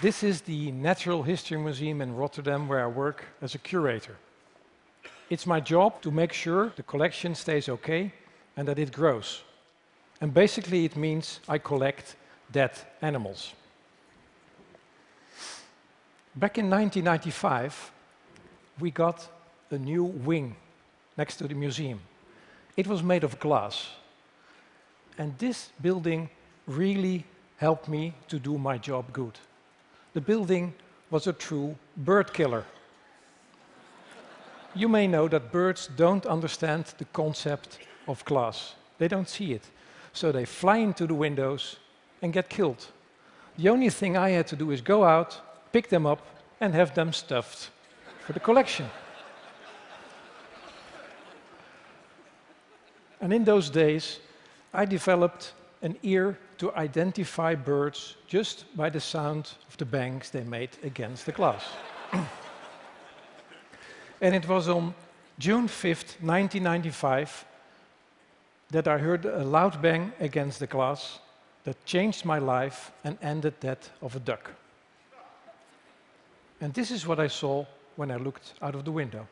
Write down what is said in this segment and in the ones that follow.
This is the Natural History Museum in Rotterdam where I work as a curator. It's my job to make sure the collection stays okay and that it grows. And basically it means I collect dead animals. Back in 1995, we got a new wing next to the museum. It was made of glass. And this building really helped me to do my job good. The building was a true bird killer. you may know that birds don't understand the concept of glass. They don't see it. So they fly into the windows and get killed. The only thing I had to do is go out, pick them up, and have them stuffed for the collection. and in those days, I developed an ear to identify birds just by the sound of the bangs they made against the glass. and it was on June 5th, 1995, that I heard a loud bang against the glass that changed my life and ended that of a duck. And this is what I saw when I looked out of the window.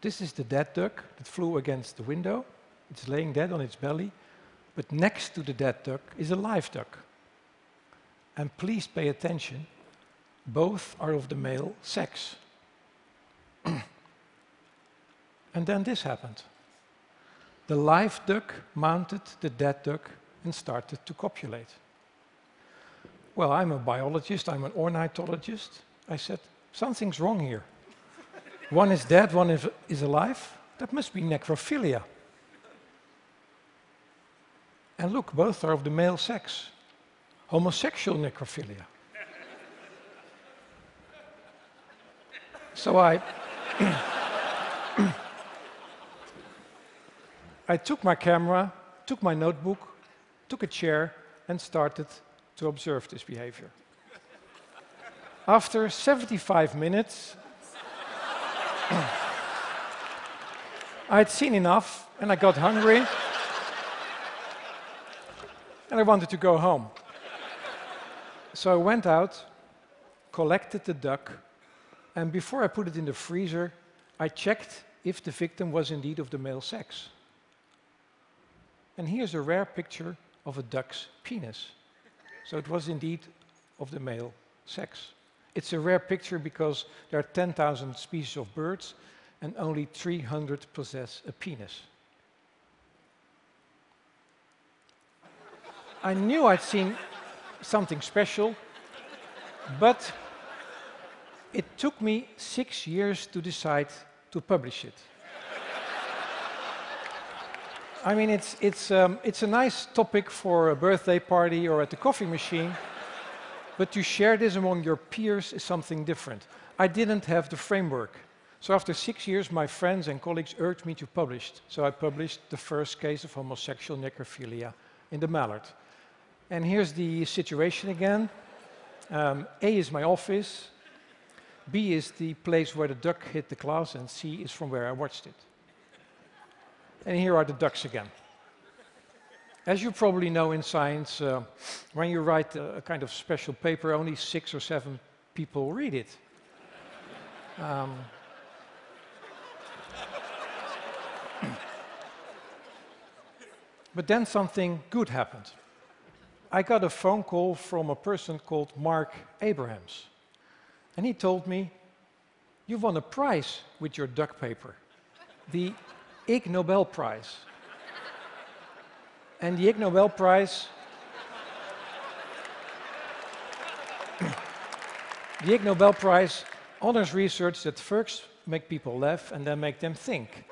This is the dead duck that flew against the window. It's laying dead on its belly, but next to the dead duck is a live duck. And please pay attention, both are of the male sex. and then this happened. The live duck mounted the dead duck and started to copulate. Well, I'm a biologist, I'm an ornithologist. I said, something's wrong here. one is dead, one is, is alive. That must be necrophilia. And look, both are of the male sex. Homosexual necrophilia. so I... I took my camera, took my notebook, took a chair and started to observe this behavior. After 75 minutes, I had seen enough and I got hungry and I wanted to go home. So I went out, collected the duck, and before I put it in the freezer, I checked if the victim was indeed of the male sex. And here's a rare picture of a duck's penis. So it was indeed of the male sex. It's a rare picture because there are 10,000 species of birds and only 300 possess a penis. I knew I'd seen something special, but it took me six years to decide to publish it. I mean, it's, it's, um, it's a nice topic for a birthday party or at the coffee machine, but to share this among your peers is something different. I didn't have the framework. So after six years, my friends and colleagues urged me to publish. So I published the first case of homosexual necrophilia in the Mallard. And here's the situation again. Um, A is my office, B is the place where the duck hit the glass, and C is from where I watched it. And here are the ducks again. As you probably know in science, uh, when you write a, a, kind of special paper, only six or seven people read it. Um, but then something good happened. I got a phone call from a person called Marc Abrahams. And he told me, you won a prize with your duck paper, the Ig Nobel Prize. and the Ig Nobel Prize the Ig Nobel Prize honors research that first make people laugh and then make them think,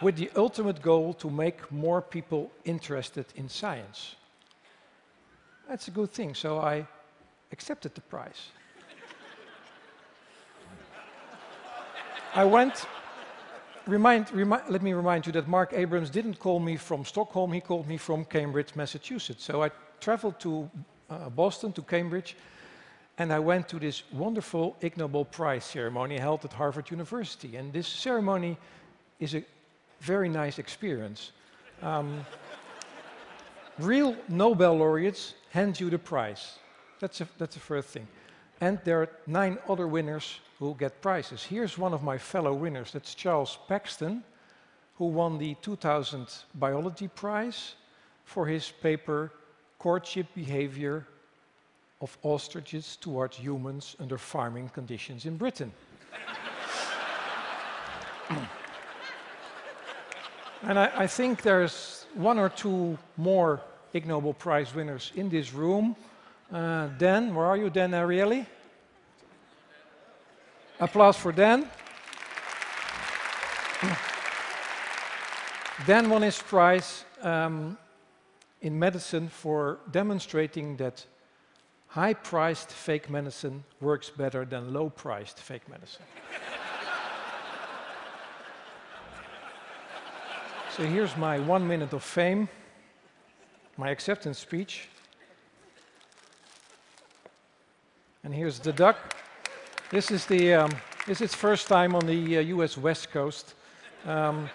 with the ultimate goal to make more people interested in science. That's a good thing, so I accepted the prize. I went, remind, remind, let me remind you that Marc Abrahams didn't call me from Stockholm, he called me from Cambridge, Massachusetts. So I traveled to uh, Boston, to Cambridge, and I went to this wonderful Ig Nobel Prize ceremony held at Harvard University. And this ceremony is a very nice experience. Um, real Nobel laureates hand you the prize. That's, a, that's the first thing. And there are nine other winners who get prizes. Here's one of my fellow winners. That's Charles Paxton, who won the 2000 Biology Prize for his paper Courtship Behavior of Ostriches Towards Humans Under Farming Conditions in Britain. and I, I think there's one or two more Ig Nobel Prize winners in this room. Uh, Dan, where are you, Dan Ariely? Applause for Dan. Dan won his prize um, in medicine for demonstrating that high-priced fake medicine works better than low-priced fake medicine. So here's my one minute of fame, my acceptance speech. And here's the duck. This is the um, this is its first time on the uh, U.S. West Coast. Um,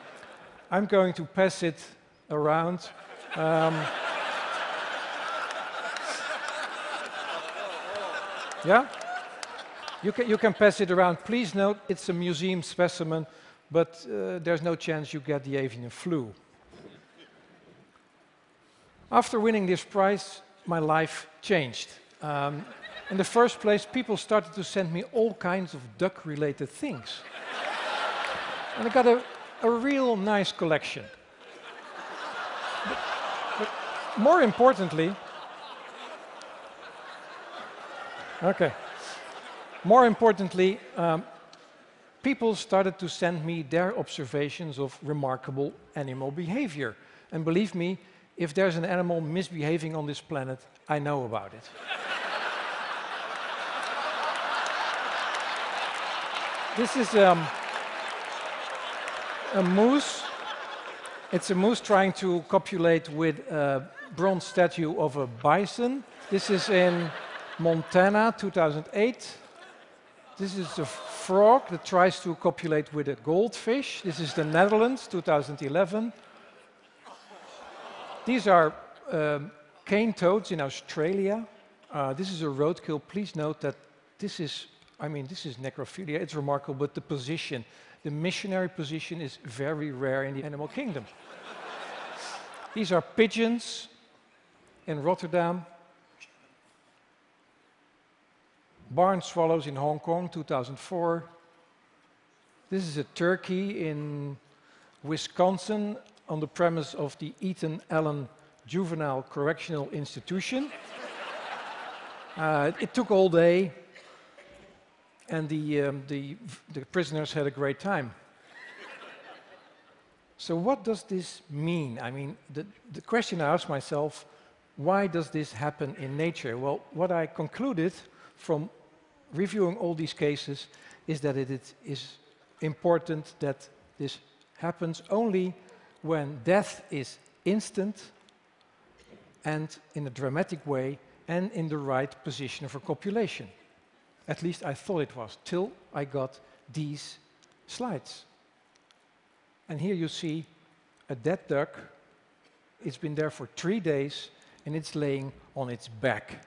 I'm going to pass it around. Um, yeah? You can, you can pass it around. Please note it's a museum specimen, but uh, there's no chance you get the avian flu. After winning this prize, my life changed. Um, in the first place, people started to send me all kinds of duck-related things. and I got a, a real nice collection. but, but more importantly, okay, more importantly, um, people started to send me their observations of remarkable animal behavior. And believe me, if there's an animal misbehaving on this planet, I know about it. this is um, a moose. It's a moose trying to copulate with a bronze statue of a bison. This is in Montana, 2008. This is a frog that tries to copulate with a goldfish. This is the Netherlands, 2011. These are um, cane toads in Australia. Uh, this is a roadkill. Please note that this is, I mean, this is necrophilia. It's remarkable, but the position, the missionary position is very rare in the animal kingdom. These are pigeons in Rotterdam. Barn swallows in Hong Kong, 2004. This is a turkey in Wisconsin on the premise of the Ethan Allen Juvenile Correctional Institution. uh, it took all day, and the, um, the, the prisoners had a great time. so what does this mean? I mean, the, the question I asked myself, why does this happen in nature? Well, what I concluded from reviewing all these cases is that it is important that this happens only when death is instant and in a dramatic way and in the right position for copulation. At least I thought it was, till I got these slides. And here you see a dead duck. It's been there for three days and it's laying on its back.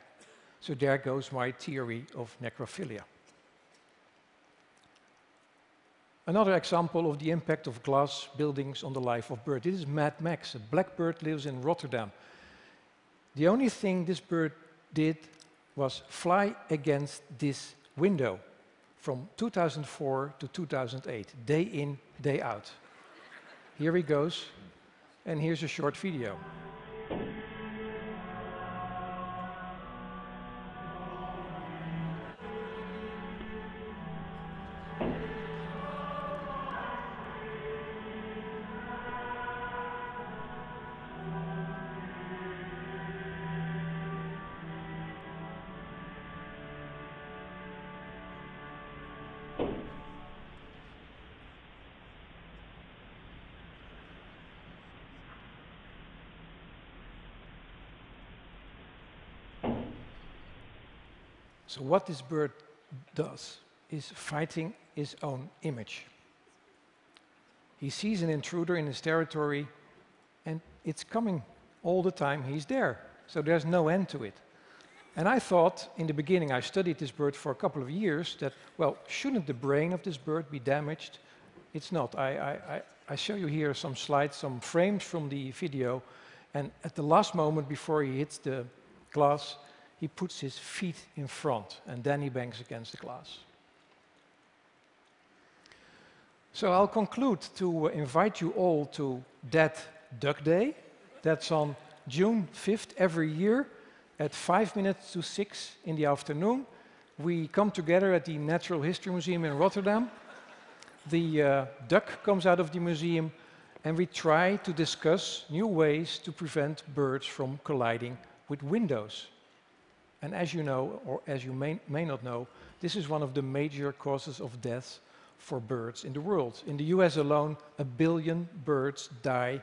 So there goes my theory of necrophilia. Another example of the impact of glass buildings on the life of birds. This is Mad Max. A blackbird lives in Rotterdam. The only thing this bird did was fly against this window from 2004 to 2008, day in, day out. Here he goes, and here's a short video. So what this bird does is fighting his own image. He sees an intruder in his territory and it's coming all the time he's there. So there's no end to it. And I thought, in the beginning, I studied this bird for a couple of years, that, well, shouldn't the brain of this bird be damaged? It's not. I, I, I, show you here some slides, some frames from the video, and at the last moment before he hits the glass, he puts his feet in front, and then he bangs against the glass. So I'll conclude to invite you all to Dead Duck Day. That's on June 5th every year at 5 minutes to 6 in the afternoon. We come together at the Natural History Museum in Rotterdam. The uh, duck comes out of the museum and we try to discuss new ways to prevent birds from colliding with windows. And as you know, or as you may, may not know, this is one of the major causes of death for birds in the world. In the US alone, a billion birds die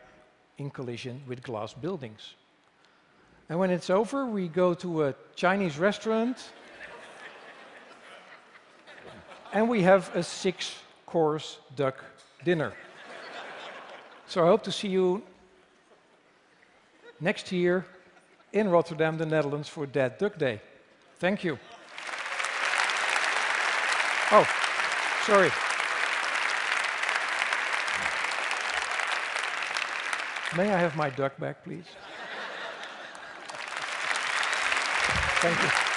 in collision with glass buildings. And when it's over, we go to a Chinese restaurant and we have a six course duck dinner. so I hope to see you next year in Rotterdam, the Netherlands, for Dead Duck Day. Thank you. Oh, sorry. May I have my duck back, please? Thank you.